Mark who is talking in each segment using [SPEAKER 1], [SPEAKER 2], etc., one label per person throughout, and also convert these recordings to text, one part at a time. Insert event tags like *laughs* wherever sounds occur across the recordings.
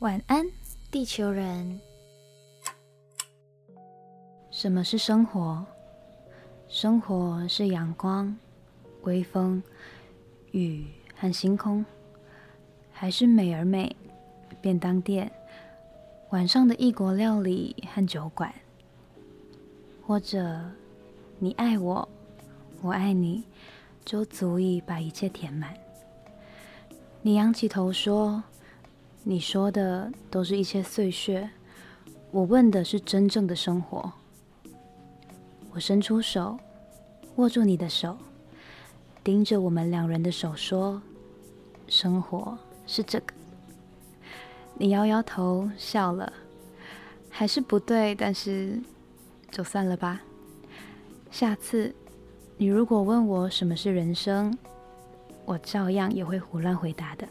[SPEAKER 1] 晚安，地球人。什么是生活？生活是阳光、微风、雨和星空，还是美而美、便当店、晚上的异国料理和酒馆，或者你爱我，我爱你，就足以把一切填满。你仰起头说：“你说的都是一些碎屑。”我问的是真正的生活。我伸出手，握住你的手，盯着我们两人的手说：“生活是这个。”你摇摇头，笑了，还是不对，但是就算了吧。下次你如果问我什么是人生，我照样也会胡乱回答的。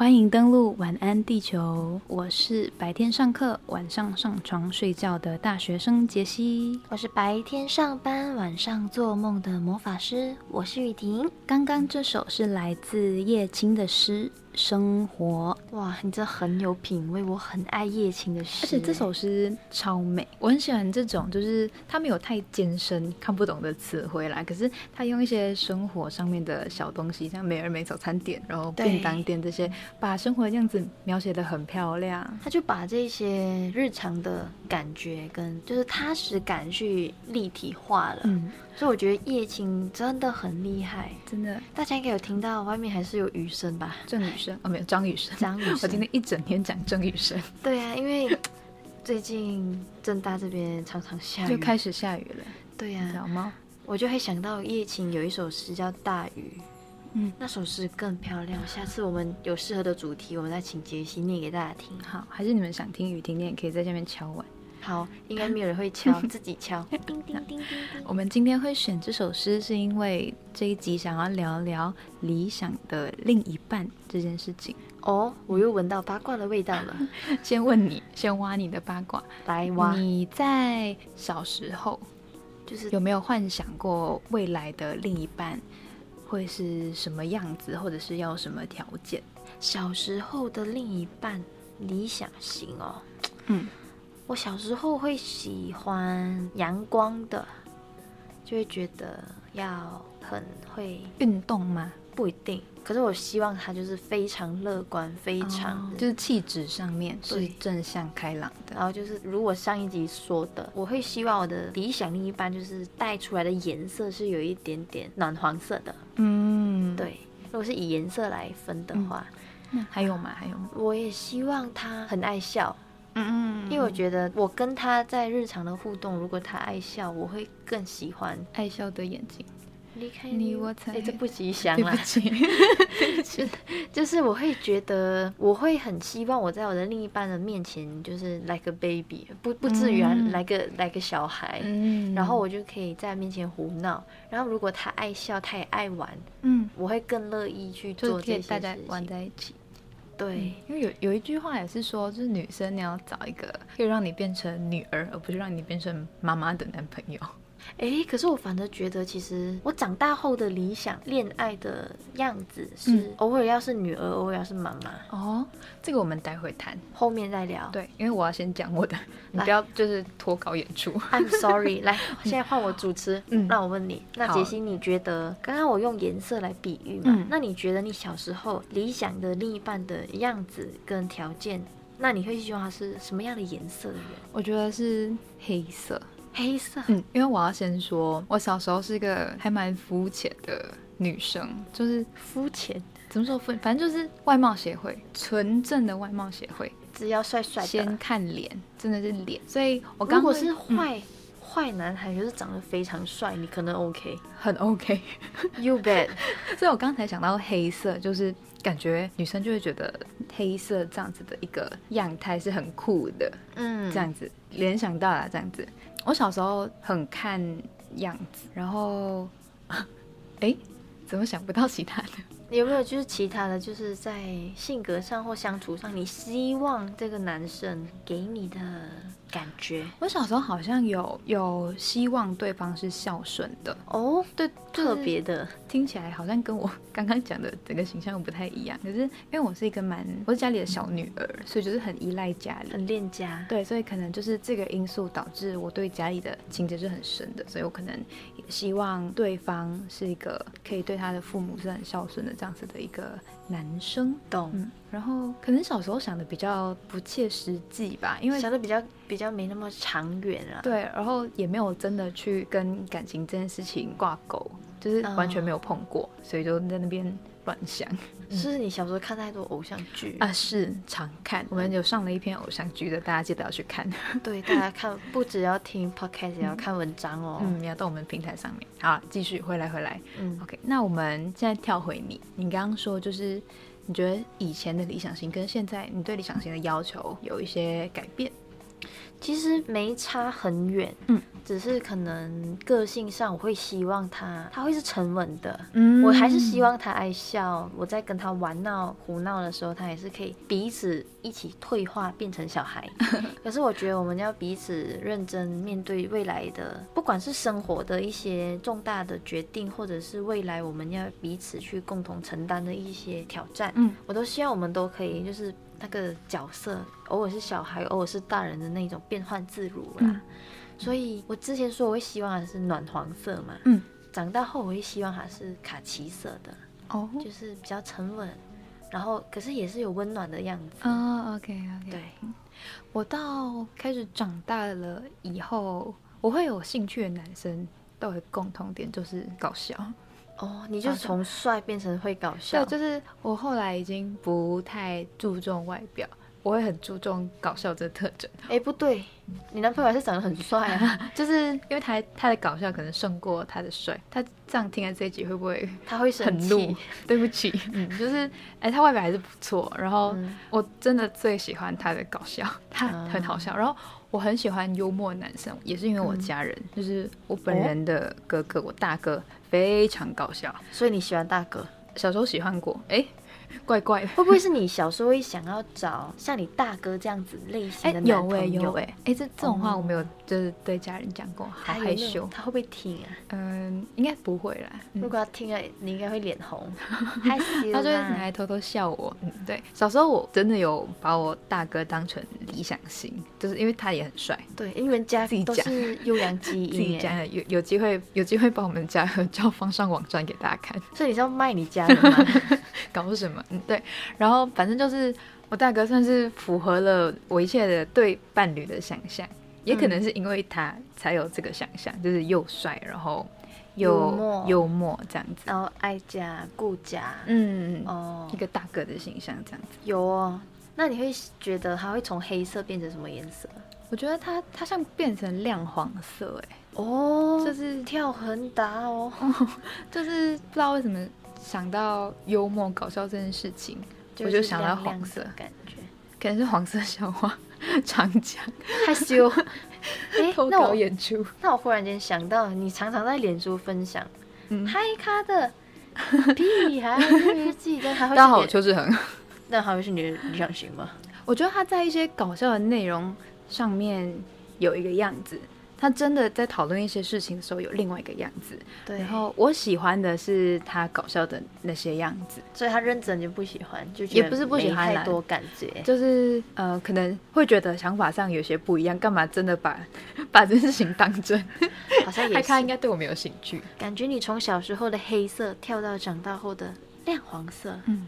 [SPEAKER 1] 欢迎登录晚安地球，我是白天上课、晚上上床睡觉的大学生杰西。
[SPEAKER 2] 我是白天上班、晚上做梦的魔法师，我是雨婷。
[SPEAKER 1] 刚刚这首是来自叶青的诗。生活。
[SPEAKER 2] 哇，你这很有品味，我很爱叶青的诗，
[SPEAKER 1] 而且这首诗超美，我很喜欢这种，就是他没有太艰深看不懂的词汇啦，可是他用一些生活上面的小东西，像美而美早餐店，然后便当店这些，把生活的样子描写的很漂亮，
[SPEAKER 2] 他就把这些日常的感觉跟就是踏实感去立体化了。嗯。所以我觉得叶青真的很厉害，
[SPEAKER 1] 真的。
[SPEAKER 2] 大家应该有听到外面还是有雨声吧？
[SPEAKER 1] 郑雨生哦，没有张雨生。
[SPEAKER 2] 张雨生，
[SPEAKER 1] 我今天一整天讲郑雨生。
[SPEAKER 2] 对啊，因为最近正大这边常常下雨，
[SPEAKER 1] 就开始下雨了。
[SPEAKER 2] 对呀，
[SPEAKER 1] 知道吗？
[SPEAKER 2] 我就会想到叶青有一首诗叫《大雨》，嗯，那首诗更漂亮。下次我们有适合的主题，我们再请杰西念给大家听。
[SPEAKER 1] 好，还是你们想听雨婷念，可以在下面敲完。
[SPEAKER 2] 好，应该没有人会敲，*laughs* 自己敲。叮叮叮叮叮。
[SPEAKER 1] 我们今天会选这首诗，是因为这一集想要聊聊理想的另一半这件事情。
[SPEAKER 2] 哦，我又闻到八卦的味道了。*laughs*
[SPEAKER 1] 先问你，先挖你的八卦，
[SPEAKER 2] 来挖。
[SPEAKER 1] 你在小时候，就是有没有幻想过未来的另一半会是什么样子，或者是要什么条件？
[SPEAKER 2] 小时候的另一半理想型哦，嗯。我小时候会喜欢阳光的，就会觉得要很会
[SPEAKER 1] 运动吗？
[SPEAKER 2] 不一定。可是我希望他就是非常乐观，非常
[SPEAKER 1] 就是气质上面是正向开朗的。
[SPEAKER 2] 然后就是如果上一集说的，我会希望我的理想另一半就是带出来的颜色是有一点点暖黄色的。嗯，对。如果是以颜色来分的话，
[SPEAKER 1] 那还有吗？还有吗？
[SPEAKER 2] 我也希望他很爱笑。嗯嗯，因为我觉得我跟他在日常的互动，如果他爱笑，我会更喜欢
[SPEAKER 1] 爱笑的眼睛。
[SPEAKER 2] 离开你，我才
[SPEAKER 1] 这
[SPEAKER 2] 不吉祥
[SPEAKER 1] 啊！对不起，*laughs*
[SPEAKER 2] 是就是我会觉得，我会很希望我在我的另一半的面前，就是 like a baby，不不至于啊，来个来个小孩，嗯，然后我就可以在面前胡闹。然后如果他爱笑，他也爱玩，嗯，我会更乐意去做这些
[SPEAKER 1] 大家玩在一起。
[SPEAKER 2] 对，
[SPEAKER 1] 因为有有一句话也是说，就是女生你要找一个可以让你变成女儿，而不是让你变成妈妈的男朋友。
[SPEAKER 2] 哎，可是我反而觉得，其实我长大后的理想恋爱的样子是，偶尔要是女儿，偶尔要是妈妈。
[SPEAKER 1] 哦，这个我们待会谈，
[SPEAKER 2] 后面再聊。
[SPEAKER 1] 对，因为我要先讲我的，你不要就是脱稿演出。
[SPEAKER 2] I'm sorry，*laughs* 来，现在换我主持。嗯，那我问你，那杰西，你觉得刚刚我用颜色来比喻嘛？那你觉得你小时候理想的另一半的样子跟条件，那你会希望他是什么样的颜色的人？
[SPEAKER 1] 我觉得是黑色。
[SPEAKER 2] 黑色，
[SPEAKER 1] 嗯，因为我要先说，我小时候是一个还蛮肤浅的女生，就是
[SPEAKER 2] 肤浅，
[SPEAKER 1] 怎么说肤？反正就是外貌协会，纯正的外貌协会，
[SPEAKER 2] 只要帅帅，
[SPEAKER 1] 先看脸，真的是脸。所以我
[SPEAKER 2] 如果是坏坏男孩，就是长得非常帅，你可能 OK，
[SPEAKER 1] 很 OK，You
[SPEAKER 2] bet。*laughs*
[SPEAKER 1] 所以我刚才想到黑色，就是感觉女生就会觉得黑色这样子的一个样态是很酷的，嗯，这样子联想到了这样子。我小时候很看样子，然后，*laughs* 哎，怎么想不到其他的？*laughs*
[SPEAKER 2] 有没有就是其他的就是在性格上或相处上，你希望这个男生给你的感觉？
[SPEAKER 1] 我小时候好像有有希望对方是孝顺的
[SPEAKER 2] 哦，对，特别的，
[SPEAKER 1] 听起来好像跟我刚刚讲的整个形象不太一样。可是因为我是一个蛮，我是家里的小女儿，所以就是很依赖家里，
[SPEAKER 2] 很恋家。
[SPEAKER 1] 对，所以可能就是这个因素导致我对家里的情节是很深的，所以我可能希望对方是一个可以对他的父母是很孝顺的这样子的一个男生。
[SPEAKER 2] 懂。
[SPEAKER 1] 然后可能小时候想的比较不切实际吧，因为
[SPEAKER 2] 想的比较比较没那么长远啊。
[SPEAKER 1] 对，然后也没有真的去跟感情这件事情挂钩，就是完全没有碰过，所以就在那边乱想。*laughs*
[SPEAKER 2] 是你小时候看太多偶像剧
[SPEAKER 1] 啊？是常看，我们有上了一篇偶像剧的，大家记得要去看。*laughs*
[SPEAKER 2] 对，大家看不只要听 podcast，也要看文章哦。
[SPEAKER 1] 嗯，要到我们平台上面。好，继续回来回来。嗯，OK，那我们现在跳回你，你刚刚说就是。你觉得以前的理想型跟现在你对理想型的要求有一些改变？
[SPEAKER 2] 其实没差很远，嗯，只是可能个性上我会希望他他会是沉稳的，嗯，我还是希望他爱笑。我在跟他玩闹胡闹的时候，他也是可以彼此一起退化变成小孩。*laughs* 可是我觉得我们要彼此认真面对未来的，不管是生活的一些重大的决定，或者是未来我们要彼此去共同承担的一些挑战，嗯，我都希望我们都可以就是。那个角色偶尔是小孩，偶尔是大人的那种变换自如啦。所以我之前说我会希望它是暖黄色嘛，嗯，长大后我会希望它是卡其色的，哦，就是比较沉稳，然后可是也是有温暖的样子。
[SPEAKER 1] 哦，OK OK。对，我到开始长大了以后，我会有兴趣的男生都有共同点，就是搞笑。
[SPEAKER 2] 哦，你就从帅变成会搞笑。
[SPEAKER 1] 对，就是我后来已经不太注重外表，我会很注重搞笑这个特征。
[SPEAKER 2] 哎，不对，你男朋友还是长得很帅啊，*laughs*
[SPEAKER 1] 就是因为他他的搞笑可能胜过他的帅。他这样听了这一集会不会
[SPEAKER 2] 他会
[SPEAKER 1] 很怒？*laughs* 对不起，嗯，就是哎，他外表还是不错，然后我真的最喜欢他的搞笑，*laughs* 他很好笑，然后。我很喜欢幽默男生，也是因为我家人，就是我本人的哥哥，我大哥非常搞笑，
[SPEAKER 2] 所以你喜欢大哥？
[SPEAKER 1] 小时候喜欢过，哎。*laughs* 怪怪，
[SPEAKER 2] 会不会是你小时候会想要找像你大哥这样子类型的男朋友？
[SPEAKER 1] 有哎，有哎，哎这这种话我没有，就是对家人讲过，好害羞。
[SPEAKER 2] 他会不会听啊？
[SPEAKER 1] 嗯，应该不会啦。
[SPEAKER 2] 如果他听了，你应该会脸红，*laughs* 害羞。
[SPEAKER 1] 他就会拿来偷偷笑我。嗯，对，小时候我真的有把我大哥当成理想型，就是因为他也很帅。
[SPEAKER 2] 对，因为家
[SPEAKER 1] 自己讲
[SPEAKER 2] 是优良基因，
[SPEAKER 1] 自己讲有有机会有机会把我们家合照放上网站给大家看。
[SPEAKER 2] 所以你是要卖你家的吗？*laughs*
[SPEAKER 1] 搞什么？嗯，对，然后反正就是我大哥算是符合了我一切的对伴侣的想象，也可能是因为他才有这个想象，就是又帅，然后又幽默这样子，
[SPEAKER 2] 然后爱家顾家，
[SPEAKER 1] 嗯哦，一个大哥的形象这样子。
[SPEAKER 2] 有哦，那你会觉得他会从黑色变成什么颜色？
[SPEAKER 1] 我觉得他他像变成亮黄色，哎，
[SPEAKER 2] 哦，
[SPEAKER 1] 就是
[SPEAKER 2] 跳很大哦，*laughs*
[SPEAKER 1] 就是不知道为什么。想到幽默搞笑这件事情，我就想到黄色。
[SPEAKER 2] 感觉，
[SPEAKER 1] 可能是黄色笑话常讲，
[SPEAKER 2] 害羞。*laughs*
[SPEAKER 1] 哎，那我演出，
[SPEAKER 2] 那我忽然间想到，你常常在脸书分享嗨咖的屁孩日记，但还会
[SPEAKER 1] 大家 *laughs* 好，邱志恒，
[SPEAKER 2] 那还会是你的理想型吗？
[SPEAKER 1] 我觉得他在一些搞笑的内容上面有一个样子。他真的在讨论一些事情的时候有另外一个样子，
[SPEAKER 2] 对。
[SPEAKER 1] 然后我喜欢的是他搞笑的那些样子，
[SPEAKER 2] 所以他认真就不喜欢，就
[SPEAKER 1] 也不是不喜欢
[SPEAKER 2] 太多感觉，
[SPEAKER 1] 就是呃可能会觉得想法上有些不一样，干嘛真的把 *laughs* 把这件事情当真？
[SPEAKER 2] 好像也
[SPEAKER 1] 他应该对我没有兴趣。
[SPEAKER 2] 感觉你从小时候的黑色跳到长大后的亮黄色，嗯，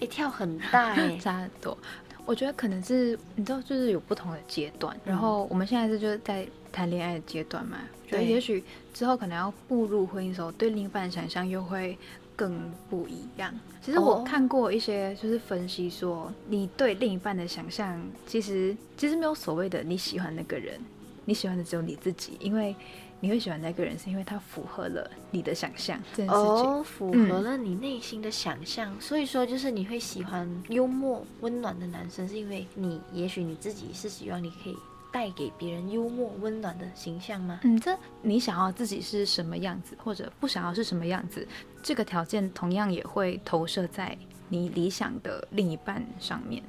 [SPEAKER 2] 哎跳很大哎，*laughs*
[SPEAKER 1] 差很多。我觉得可能是你知道，就是有不同的阶段。然后我们现在是就是在谈恋爱的阶段嘛，对，也许之后可能要步入婚姻的时候，对另一半的想象又会更不一样。其实我看过一些就是分析说，你对另一半的想象，其实其实没有所谓的你喜欢那个人，你喜欢的只有你自己，因为。你会喜欢那个人，是因为他符合了你的想象这件事情，哦，
[SPEAKER 2] 符合了你内心的想象。所以说，就是你会喜欢幽默、温暖的男生，是因为你也许你自己是希望你可以带给别人幽默、温暖的形象吗？
[SPEAKER 1] 嗯，这你想要自己是什么样子，或者不想要是什么样子，这个条件同样也会投射在你理想的另一半上面。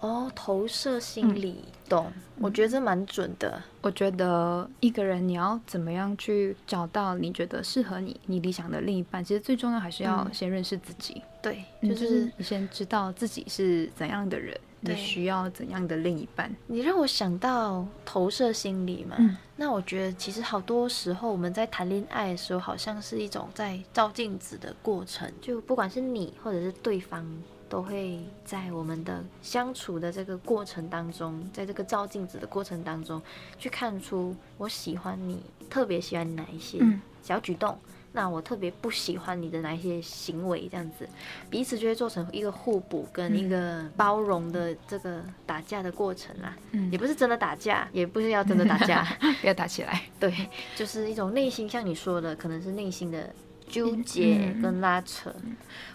[SPEAKER 2] 哦，投射心理，懂？我觉得这蛮准的。
[SPEAKER 1] 我觉得一个人你要怎么样去找到你觉得适合你、你理想的另一半，其实最重要还是要先认识自己。
[SPEAKER 2] 对，
[SPEAKER 1] 就是你先知道自己是怎样的人，你需要怎样的另一半。
[SPEAKER 2] 你让我想到投射心理嘛？嗯，那我觉得其实好多时候我们在谈恋爱的时候，好像是一种在照镜子的过程，就不管是你或者是对方。都会在我们的相处的这个过程当中，在这个照镜子的过程当中，去看出我喜欢你，特别喜欢哪一些小举动，那我特别不喜欢你的哪一些行为，这样子，彼此就会做成一个互补跟一个包容的这个打架的过程啦。嗯，也不是真的打架，也不是要真的打架，*laughs*
[SPEAKER 1] 不要打起来。
[SPEAKER 2] 对，就是一种内心，像你说的，可能是内心的。纠结跟拉扯，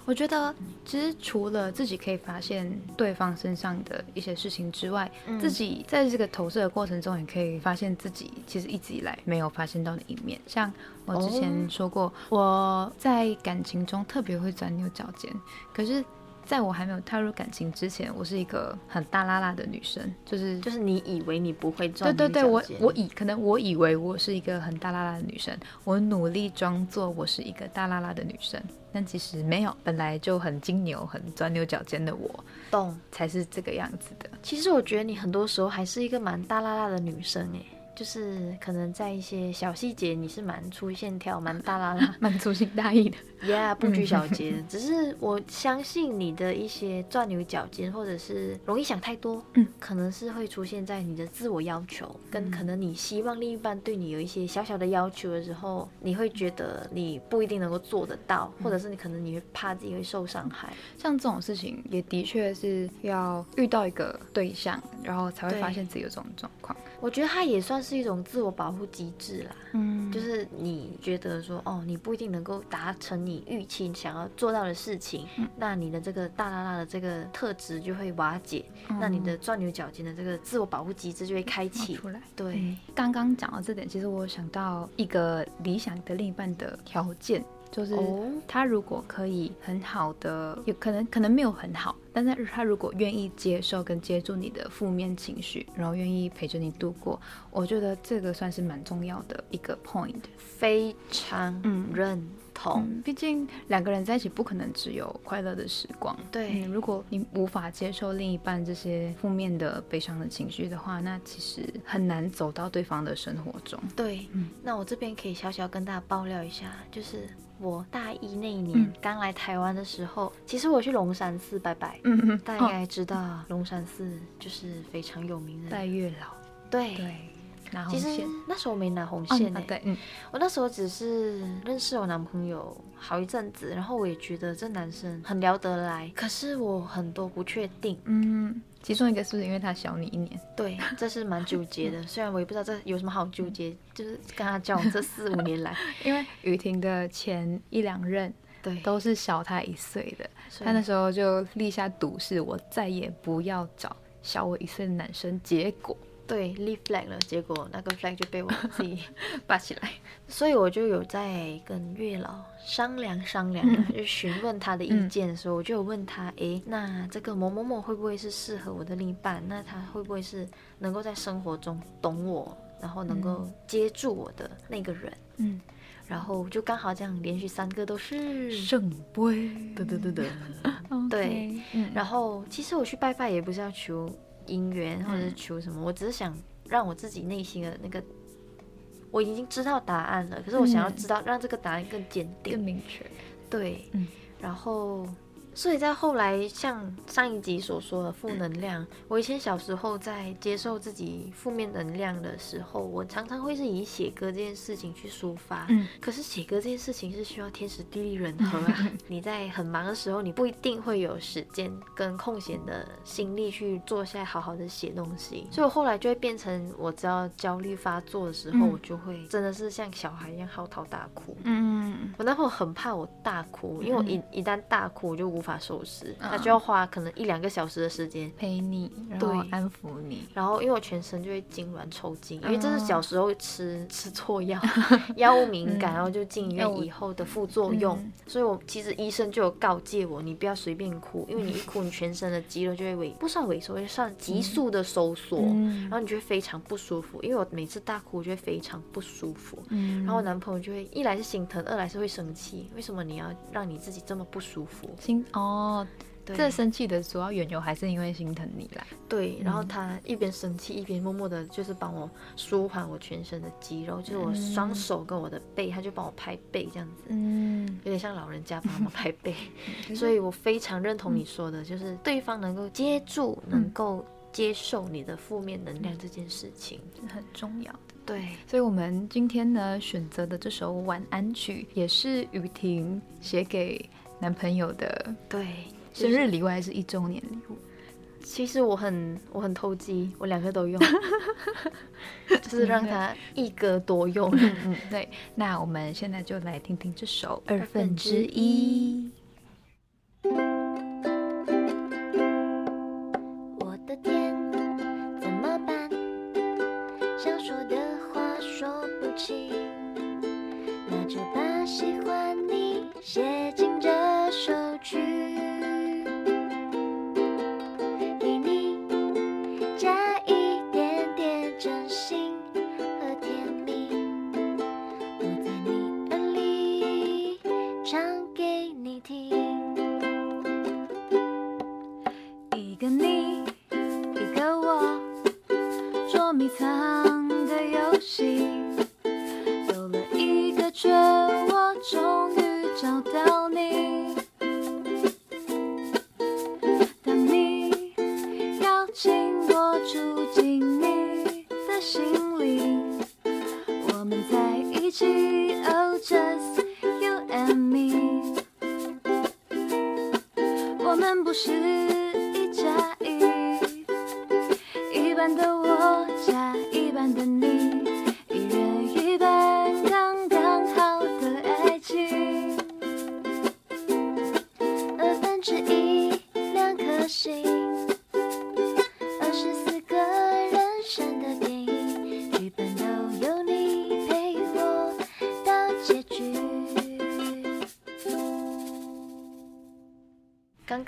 [SPEAKER 1] 我觉得其实除了自己可以发现对方身上的一些事情之外，自己在这个投射的过程中，也可以发现自己其实一直以来没有发现到的一面。像我之前说过，我在感情中特别会钻牛角尖，可是。在我还没有踏入感情之前，我是一个很大拉拉的女生，就是
[SPEAKER 2] 就是你以为你不会装，
[SPEAKER 1] 对对对，我我以可能我以为我是一个很大拉拉的女生，我努力装作我是一个大拉拉的女生，但其实没有，本来就很金牛、很钻牛角尖的我，
[SPEAKER 2] 懂
[SPEAKER 1] 才是这个样子的。
[SPEAKER 2] 其实我觉得你很多时候还是一个蛮大拉拉的女生哎。就是可能在一些小细节，你是蛮粗线条、蛮大啦啦、
[SPEAKER 1] 蛮粗心大意的，*laughs*
[SPEAKER 2] Yeah，不拘小节。只是我相信你的一些钻牛角尖，或者是容易想太多，嗯，可能是会出现在你的自我要求，跟可能你希望另一半对你有一些小小的要求的时候，你会觉得你不一定能够做得到，或者是你可能你会怕自己会受伤害。
[SPEAKER 1] 像这种事情，也的确是要遇到一个对象，然后才会发现自己有这种状况。
[SPEAKER 2] 我觉得他也算是一种自我保护机制啦，嗯，就是你觉得说，哦，你不一定能够达成你预期想要做到的事情，那你的这个大拉拉的这个特质就会瓦解，那你的钻牛角尖的这个自我保护机制就会开启
[SPEAKER 1] 出来。
[SPEAKER 2] 对，
[SPEAKER 1] 刚刚讲到这点，其实我想到一个理想的另一半的条件。就是他如果可以很好的，有可能可能没有很好，但是他如果愿意接受跟接住你的负面情绪，然后愿意陪着你度过，我觉得这个算是蛮重要的一个 point，
[SPEAKER 2] 非常认同。
[SPEAKER 1] 毕竟两个人在一起不可能只有快乐的时光。
[SPEAKER 2] 对，
[SPEAKER 1] 如果你无法接受另一半这些负面的悲伤的情绪的话，那其实很难走到对方的生活中。
[SPEAKER 2] 对，那我这边可以小小跟大家爆料一下，就是。我大一那一年刚来台湾的时候，其实我去龙山寺拜拜。嗯嗯，大家应该知道龙山寺就是非常有名的
[SPEAKER 1] 拜月老。
[SPEAKER 2] 对
[SPEAKER 1] 对，拿
[SPEAKER 2] 红线。那时候没拿红线呢。
[SPEAKER 1] 对，嗯，
[SPEAKER 2] 我那时候只是认识我男朋友好一阵子，然后我也觉得这男生很聊得来，可是我很多不确定。嗯。
[SPEAKER 1] 其中一个是不是因为他小你一年？
[SPEAKER 2] 对，这是蛮纠结的。*laughs* 虽然我也不知道这有什么好纠结，就是跟他交往这四五年来，*laughs*
[SPEAKER 1] 因为雨婷的前一两任，
[SPEAKER 2] 对，
[SPEAKER 1] 都是小他一岁的。他那时候就立下赌誓，我再也不要找小我一岁的男生。结果。
[SPEAKER 2] 对，立 flag 了，结果那个 flag 就被我自己 *laughs*
[SPEAKER 1] 拔起来，
[SPEAKER 2] 所以我就有在跟月老商量商量，就询问他的意见的时候，我就有问他，哎，那这个某某某会不会是适合我的另一半？那他会不会是能够在生活中懂我，然后能够接住我的那个人？嗯，然后就刚好这样，连续三个都是
[SPEAKER 1] 圣杯，
[SPEAKER 2] 对对对对，*laughs* 对，然后其实我去拜拜也不是要求。姻缘或者是求什么，我只是想让我自己内心的那个，我已经知道答案了，可是我想要知道让这个答案更坚定、
[SPEAKER 1] 更明确。
[SPEAKER 2] 对，嗯，然后。所以在后来，像上一集所说的负能量，我以前小时候在接受自己负面能量的时候，我常常会是以写歌这件事情去抒发。嗯，可是写歌这件事情是需要天时地利人和啊。*laughs* 你在很忙的时候，你不一定会有时间跟空闲的心力去坐下来好好的写东西。所以我后来就会变成，我只要焦虑发作的时候，我就会真的是像小孩一样嚎啕大哭。嗯，我那会很怕我大哭，因为我一一旦大哭，我就无法。法收拾，他就要花可能一两个小时的时间
[SPEAKER 1] 陪你，然后安抚你，
[SPEAKER 2] 然后因为我全身就会痉挛抽筋，因为这是小时候吃吃错药，*laughs* 药物敏感，然后就进医院以后的副作用，所以我其实医生就有告诫我，你不要随便哭，因为你一哭，你全身的肌肉就会萎，不算萎缩，会算急速的收缩，然后你就会非常不舒服，因为我每次大哭，我就会非常不舒服，然后我男朋友就会一来是心疼，二来是会生气，为什么你要让你自己这么不舒服？
[SPEAKER 1] 心哦。这生气的主要缘由还是因为心疼你啦。
[SPEAKER 2] 对，然后他一边生气一边默默的，就是帮我舒缓我全身的肌肉，就是我双手跟我的背，他就帮我拍背这样子，嗯，有点像老人家帮我拍背。所以我非常认同你说的，就是对方能够接住、能够接受你的负面能量这件事情
[SPEAKER 1] 很重要的。
[SPEAKER 2] 对，
[SPEAKER 1] 所以我们今天呢选择的这首晚安曲，也是雨婷写给男朋友的。
[SPEAKER 2] 对。
[SPEAKER 1] 生日礼物还是一周年礼物？
[SPEAKER 2] 其实我很我很投机，我两个都用，*laughs* 就是让他一歌多用。
[SPEAKER 1] 嗯，对。那我们现在就来听听这首二分之一。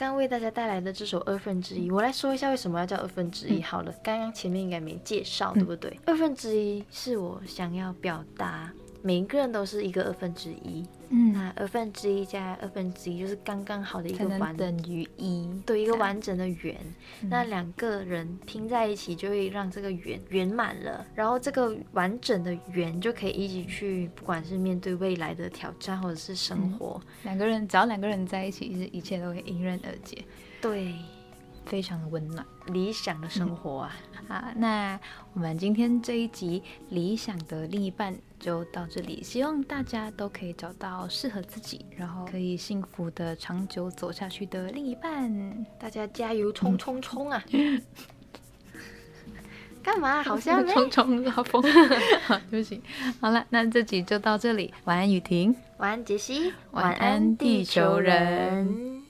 [SPEAKER 1] 为大家带来的这首二分之一，我来说一下为什么要叫二分之一。好了，刚刚前面应该没介绍，对不对？二分之一是我想要表达。每一个人都是一个二分之一，嗯，那二分之一加二分之一就是刚刚好的一个完等于一，
[SPEAKER 2] 对，一个完整的圆。那两个人拼在一起就会让这个圆圆满了，然后这个完整的圆就可以一起去，不管是面对未来的挑战或者是生活，
[SPEAKER 1] 两个人只要两个人在一起，是一切都会迎刃而解。
[SPEAKER 2] 对。
[SPEAKER 1] 非常的温暖，
[SPEAKER 2] 理想的生活啊！
[SPEAKER 1] 好，那我们今天这一集理想的另一半就到这里，希望大家都可以找到适合自己，然后可以幸福的长久走下去的另一半。
[SPEAKER 2] 大家加油，冲冲冲啊！*laughs* 干嘛？好像 *laughs*
[SPEAKER 1] 冲冲拉风，好，对不起。好了，那这集就到这里，晚安雨婷，
[SPEAKER 2] 晚安杰西，
[SPEAKER 1] 晚安地球人。